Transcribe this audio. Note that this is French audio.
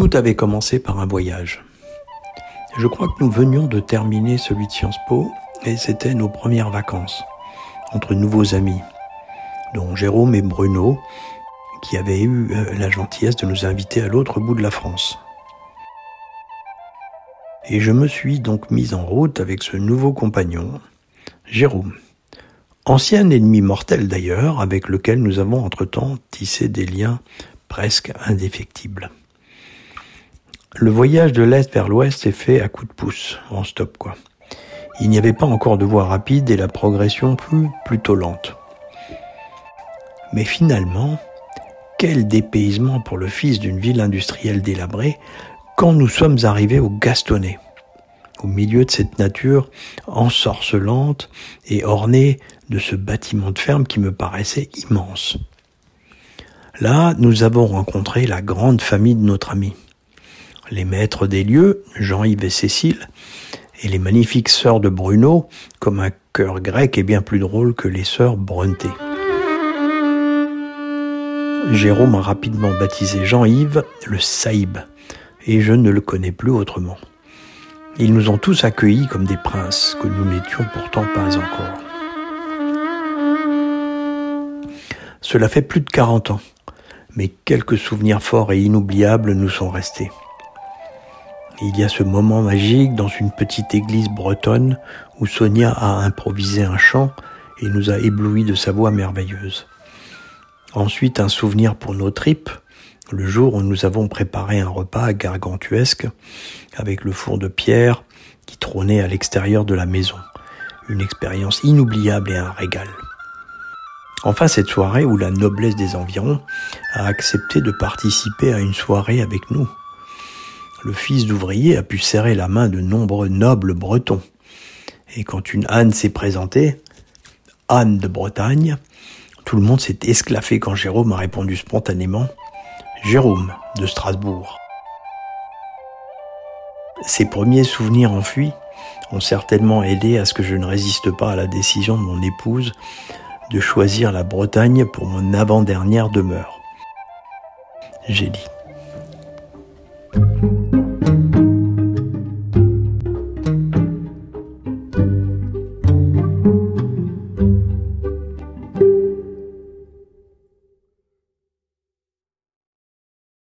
Tout avait commencé par un voyage. Je crois que nous venions de terminer celui de Sciences Po et c'était nos premières vacances entre nouveaux amis, dont Jérôme et Bruno, qui avaient eu euh, la gentillesse de nous inviter à l'autre bout de la France. Et je me suis donc mis en route avec ce nouveau compagnon, Jérôme. Ancien ennemi mortel d'ailleurs, avec lequel nous avons entre-temps tissé des liens presque indéfectibles. Le voyage de l'Est vers l'Ouest s'est fait à coups de pouce, en stop quoi. Il n'y avait pas encore de voie rapide et la progression plus plutôt lente. Mais finalement, quel dépaysement pour le fils d'une ville industrielle délabrée quand nous sommes arrivés au Gastonnet, au milieu de cette nature ensorcelante et ornée de ce bâtiment de ferme qui me paraissait immense. Là, nous avons rencontré la grande famille de notre ami les maîtres des lieux, Jean-Yves et Cécile, et les magnifiques sœurs de Bruno, comme un cœur grec est bien plus drôle que les sœurs Bronté. Jérôme a rapidement baptisé Jean-Yves le Saïb, et je ne le connais plus autrement. Ils nous ont tous accueillis comme des princes, que nous n'étions pourtant pas encore. Cela fait plus de 40 ans, mais quelques souvenirs forts et inoubliables nous sont restés. Il y a ce moment magique dans une petite église bretonne où Sonia a improvisé un chant et nous a éblouis de sa voix merveilleuse. Ensuite, un souvenir pour nos tripes, le jour où nous avons préparé un repas gargantuesque avec le four de pierre qui trônait à l'extérieur de la maison. Une expérience inoubliable et un régal. Enfin, cette soirée où la noblesse des environs a accepté de participer à une soirée avec nous le fils d'ouvrier a pu serrer la main de nombreux nobles bretons. Et quand une Anne s'est présentée, Anne de Bretagne, tout le monde s'est esclaffé quand Jérôme a répondu spontanément Jérôme de Strasbourg. Ces premiers souvenirs enfuis ont certainement aidé à ce que je ne résiste pas à la décision de mon épouse de choisir la Bretagne pour mon avant-dernière demeure. J'ai dit.